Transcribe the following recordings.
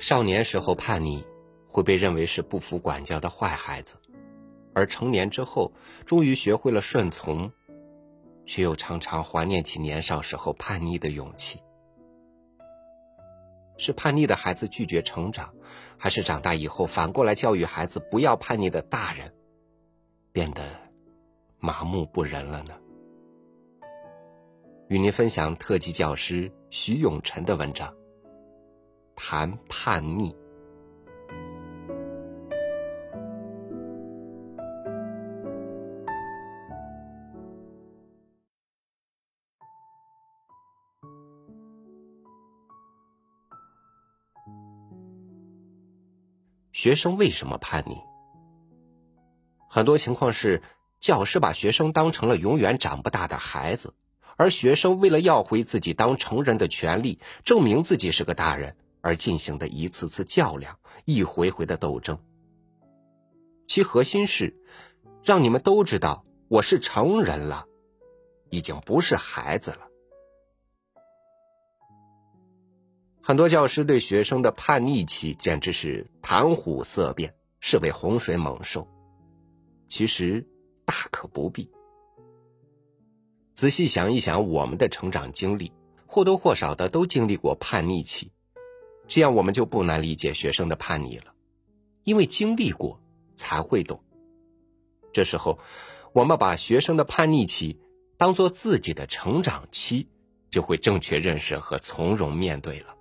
少年时候叛逆，会被认为是不服管教的坏孩子；而成年之后，终于学会了顺从，却又常常怀念起年少时候叛逆的勇气。是叛逆的孩子拒绝成长，还是长大以后反过来教育孩子不要叛逆的大人，变得麻木不仁了呢？与您分享特级教师徐永辰的文章。谈叛逆。学生为什么叛逆？很多情况是教师把学生当成了永远长不大的孩子，而学生为了要回自己当成人的权利，证明自己是个大人。而进行的一次次较量，一回回的斗争，其核心是让你们都知道我是成人了，已经不是孩子了。很多教师对学生的叛逆期简直是谈虎色变，视为洪水猛兽。其实大可不必。仔细想一想，我们的成长经历，或多或少的都经历过叛逆期。这样我们就不难理解学生的叛逆了，因为经历过才会懂。这时候，我们把学生的叛逆期当做自己的成长期，就会正确认识和从容面对了。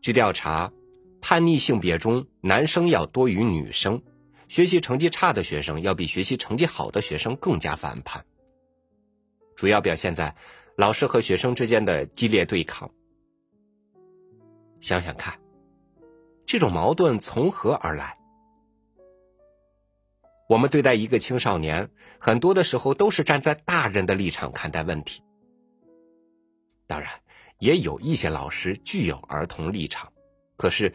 据调查，叛逆性别中男生要多于女生，学习成绩差的学生要比学习成绩好的学生更加反叛。主要表现在老师和学生之间的激烈对抗。想想看，这种矛盾从何而来？我们对待一个青少年，很多的时候都是站在大人的立场看待问题。当然，也有一些老师具有儿童立场。可是，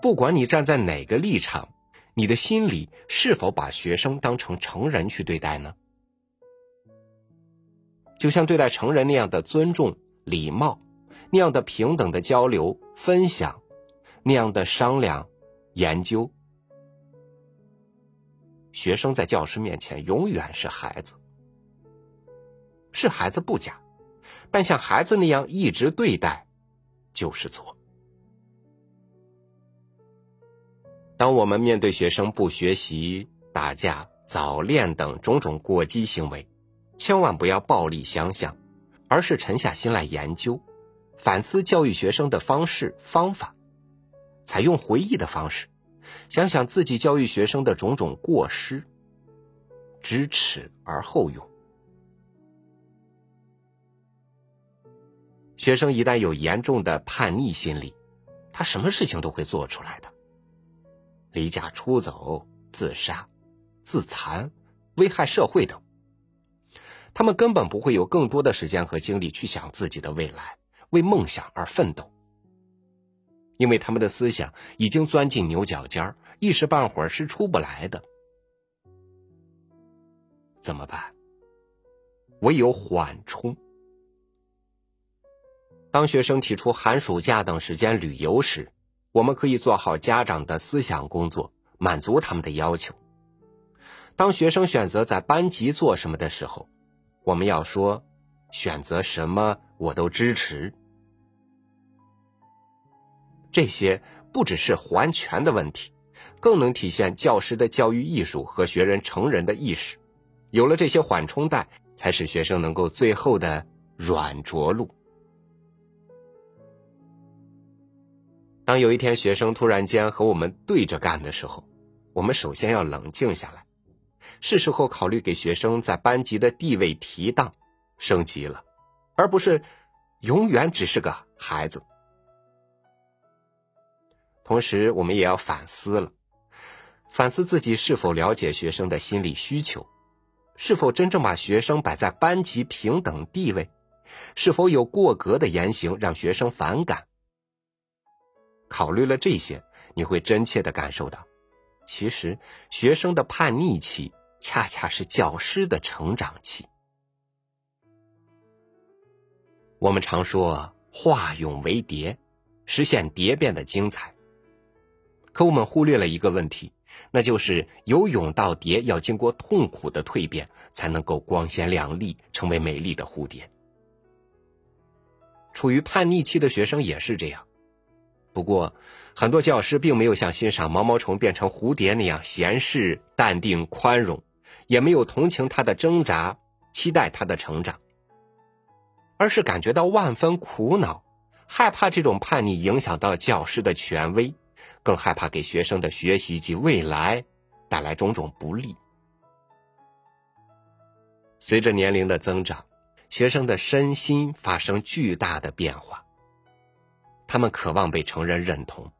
不管你站在哪个立场，你的心里是否把学生当成成人去对待呢？就像对待成人那样的尊重、礼貌。那样的平等的交流、分享，那样的商量、研究，学生在教师面前永远是孩子，是孩子不假，但像孩子那样一直对待，就是错。当我们面对学生不学习、打架、早恋等种种过激行为，千万不要暴力相向，而是沉下心来研究。反思教育学生的方式方法，采用回忆的方式，想想自己教育学生的种种过失，知耻而后勇。学生一旦有严重的叛逆心理，他什么事情都会做出来的，离家出走、自杀、自残、危害社会等，他们根本不会有更多的时间和精力去想自己的未来。为梦想而奋斗，因为他们的思想已经钻进牛角尖儿，一时半会儿是出不来的。怎么办？唯有缓冲。当学生提出寒暑假等时间旅游时，我们可以做好家长的思想工作，满足他们的要求。当学生选择在班级做什么的时候，我们要说：选择什么？我都支持。这些不只是还权的问题，更能体现教师的教育艺术和学人成人的意识。有了这些缓冲带，才使学生能够最后的软着陆。当有一天学生突然间和我们对着干的时候，我们首先要冷静下来，是时候考虑给学生在班级的地位提档、升级了。而不是永远只是个孩子。同时，我们也要反思了，反思自己是否了解学生的心理需求，是否真正把学生摆在班级平等地位，是否有过格的言行让学生反感。考虑了这些，你会真切的感受到，其实学生的叛逆期恰恰是教师的成长期。我们常说“化蛹为蝶”，实现蝶变的精彩。可我们忽略了一个问题，那就是由蛹到蝶要经过痛苦的蜕变，才能够光鲜亮丽，成为美丽的蝴蝶。处于叛逆期的学生也是这样，不过很多教师并没有像欣赏毛毛虫变成蝴蝶那样闲适、淡定、宽容，也没有同情他的挣扎，期待他的成长，而是感觉到万分苦恼，害怕这种叛逆影响到教师的权威，更害怕给学生的学习及未来带来种种不利。随着年龄的增长。学生的身心发生巨大的变化，他们渴望被成人认同，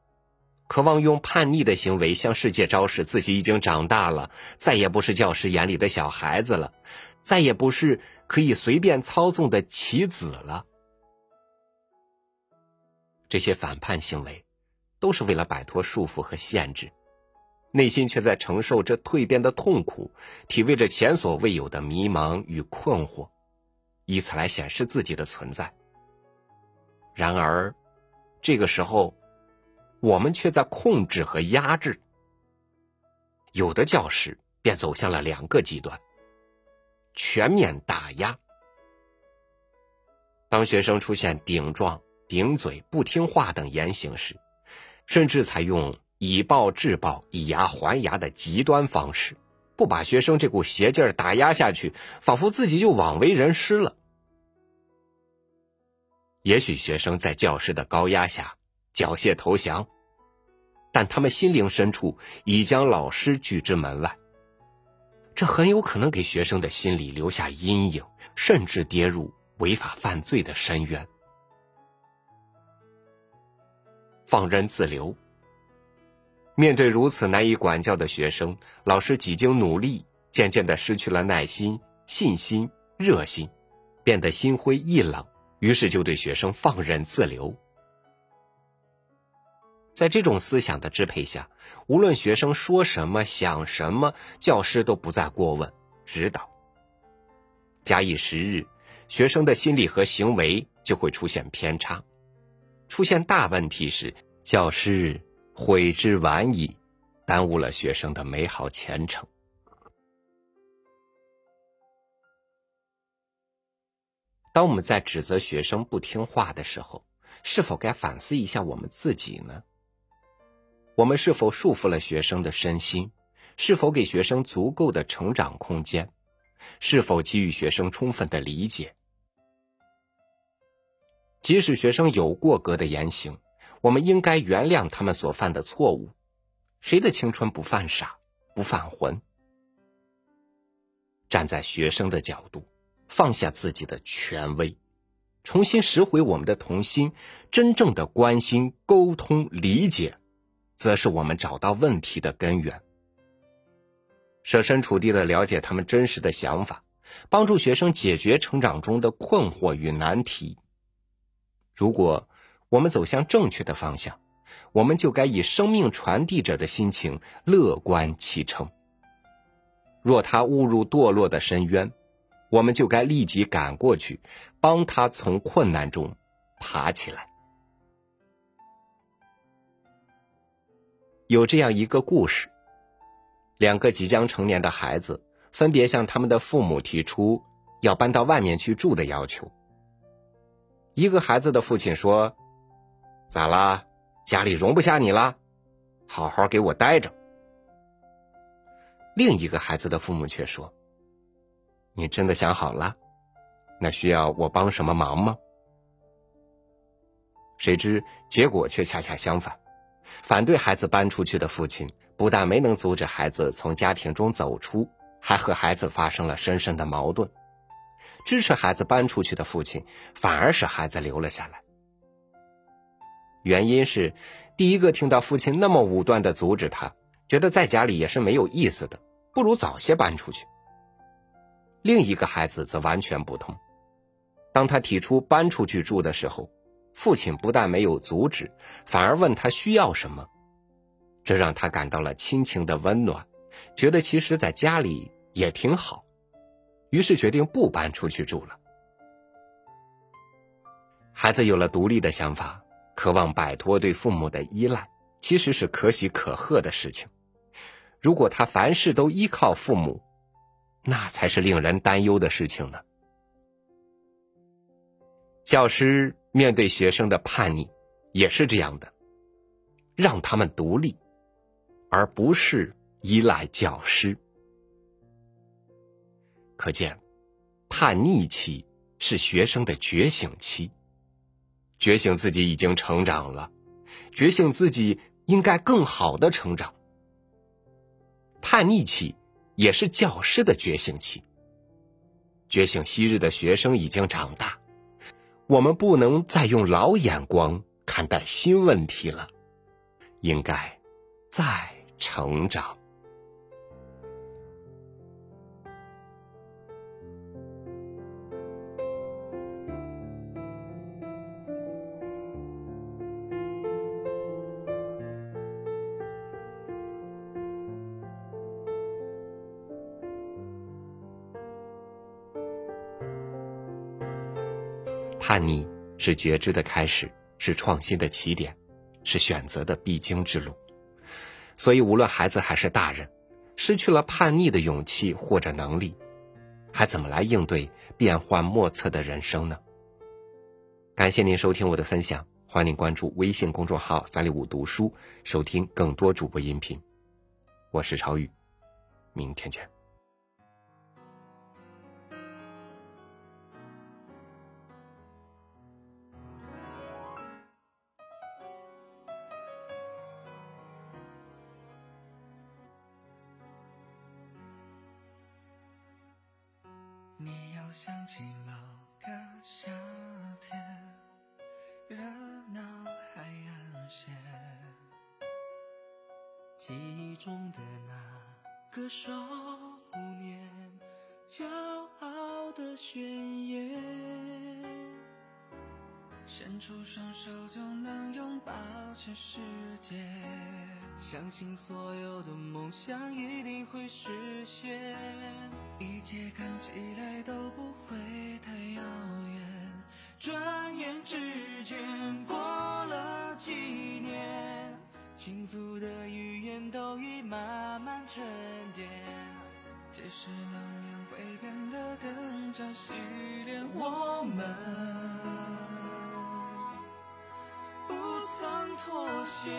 渴望用叛逆的行为向世界昭示自己已经长大了，再也不是教师眼里的小孩子了，再也不是可以随便操纵的棋子了。这些反叛行为，都是为了摆脱束缚和限制，内心却在承受着蜕变的痛苦，体味着前所未有的迷茫与困惑。以此来显示自己的存在。然而，这个时候，我们却在控制和压制。有的教师便走向了两个极端：全面打压。当学生出现顶撞、顶嘴、不听话等言行时，甚至采用以暴制暴、以牙还牙的极端方式。不把学生这股邪劲儿打压下去，仿佛自己就枉为人师了。也许学生在教师的高压下缴械投降，但他们心灵深处已将老师拒之门外。这很有可能给学生的心理留下阴影，甚至跌入违法犯罪的深渊。放任自流。面对如此难以管教的学生，老师几经努力，渐渐的失去了耐心、信心、热心，变得心灰意冷，于是就对学生放任自流。在这种思想的支配下，无论学生说什么、想什么，教师都不再过问、指导。假以时日，学生的心理和行为就会出现偏差，出现大问题时，教师。悔之晚矣，耽误了学生的美好前程。当我们在指责学生不听话的时候，是否该反思一下我们自己呢？我们是否束缚了学生的身心？是否给学生足够的成长空间？是否给予学生充分的理解？即使学生有过格的言行。我们应该原谅他们所犯的错误。谁的青春不犯傻、不犯浑？站在学生的角度，放下自己的权威，重新拾回我们的童心，真正的关心、沟通、理解，则是我们找到问题的根源。设身处地的了解他们真实的想法，帮助学生解决成长中的困惑与难题。如果。我们走向正确的方向，我们就该以生命传递者的心情乐观其成。若他误入堕落的深渊，我们就该立即赶过去，帮他从困难中爬起来。有这样一个故事：两个即将成年的孩子分别向他们的父母提出要搬到外面去住的要求。一个孩子的父亲说。咋啦？家里容不下你了？好好给我待着。另一个孩子的父母却说：“你真的想好了？那需要我帮什么忙吗？”谁知结果却恰恰相反，反对孩子搬出去的父亲不但没能阻止孩子从家庭中走出，还和孩子发生了深深的矛盾；支持孩子搬出去的父亲反而使孩子留了下来。原因是，第一个听到父亲那么武断的阻止他，觉得在家里也是没有意思的，不如早些搬出去。另一个孩子则完全不同，当他提出搬出去住的时候，父亲不但没有阻止，反而问他需要什么，这让他感到了亲情的温暖，觉得其实在家里也挺好，于是决定不搬出去住了。孩子有了独立的想法。渴望摆脱对父母的依赖，其实是可喜可贺的事情。如果他凡事都依靠父母，那才是令人担忧的事情呢。教师面对学生的叛逆，也是这样的，让他们独立，而不是依赖教师。可见，叛逆期是学生的觉醒期，觉醒自己已经成长了，觉醒自己应该更好的成长。叛逆期也是教师的觉醒期，觉醒昔日的学生已经长大，我们不能再用老眼光看待新问题了，应该再成长。叛逆是觉知的开始，是创新的起点，是选择的必经之路。所以，无论孩子还是大人，失去了叛逆的勇气或者能力，还怎么来应对变幻莫测的人生呢？感谢您收听我的分享，欢迎关注微信公众号“三六五读书”，收听更多主播音频。我是朝宇，明天见。我想起某个夏天，热闹海岸线，记忆中的那个少年，骄傲的宣言，伸出双手就能拥抱全世界，相信所有的梦想一定会实现。一切看起来都不会太遥远，转眼之间过了几年，幸福的语言都已慢慢沉淀，即使难免会变得更加洗练，我们妥协，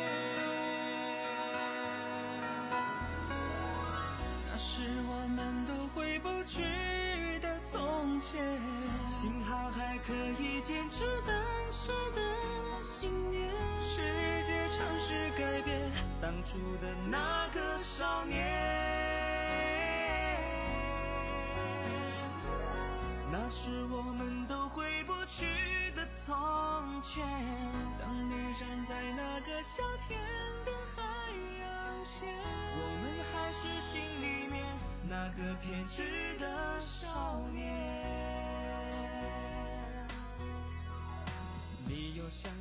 那是我们都。回不去的从前，幸好还可以坚持当时的信念。世界尝试改变当初的那个少年，那是我们从前。当你站在那个夏天的海洋线，我们还是心里面。那个偏执的少年，你又想。